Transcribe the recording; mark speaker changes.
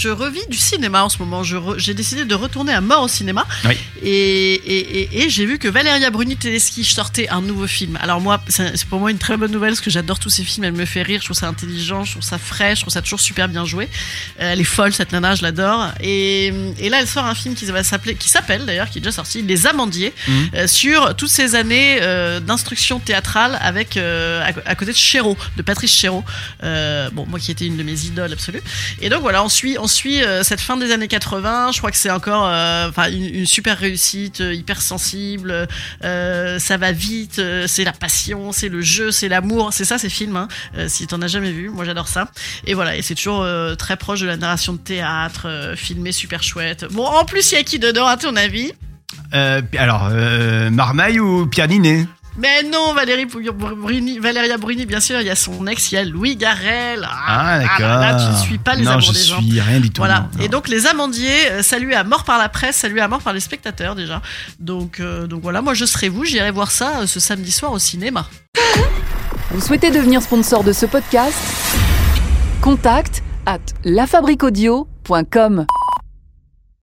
Speaker 1: Je revis du cinéma en ce moment. J'ai décidé de retourner à mort au cinéma.
Speaker 2: Oui.
Speaker 1: Et, et, et, et j'ai vu que Valeria Bruni Tedeschi sortait un nouveau film. Alors moi, c'est pour moi une très bonne nouvelle parce que j'adore tous ces films. Elle me fait rire, je trouve ça intelligent, je trouve ça frais, je trouve ça toujours super bien joué. Euh, elle est folle cette nana, je l'adore. Et, là, elle sort un film qui s'appelle d'ailleurs, qui est déjà sorti, Les Amandiers,
Speaker 2: Mhm.
Speaker 1: euh, sur toutes ces années euh, d'instruction théâtrale avec euh, à, à côté de Chéreau, de Patrice Chéreau. Bon, moi qui était une de mes idoles absolues. Et donc voilà, on suit, on suit euh, cette fin des années 80. Je crois que c'est encore euh, enfin une, super réussite, euh, hyper sensible. ça va vite, c'est la passion, c'est le jeu, c'est l'amour. C'est ça ces films. Hein, si t'en as jamais vu, moi j'adore ça. Et voilà, et c'est toujours très proche de la narration de théâtre, filmé super chouette. Bon, en plus il y a qui dedans à ton avis?
Speaker 2: Alors, Marmaille ou Pierre
Speaker 1: mais non, Valérie Bruni, Valéria Bruni, bien sûr, il y a son ex, il y a Louis Garrel.
Speaker 2: Ah, d'accord.
Speaker 1: là, là, tu ne suis pas les
Speaker 2: non,
Speaker 1: amours des gens.
Speaker 2: suis rien du tout.
Speaker 1: Voilà.
Speaker 2: non, non.
Speaker 1: Et donc les amandiers, euh, salués à mort par la presse, salués à mort par les spectateurs déjà. Donc, euh, donc voilà, moi je serai vous, j'irai voir ça euh, ce samedi soir au cinéma.
Speaker 3: Vous souhaitez devenir sponsor de ce podcast? Contact à lafabriquaudio.com.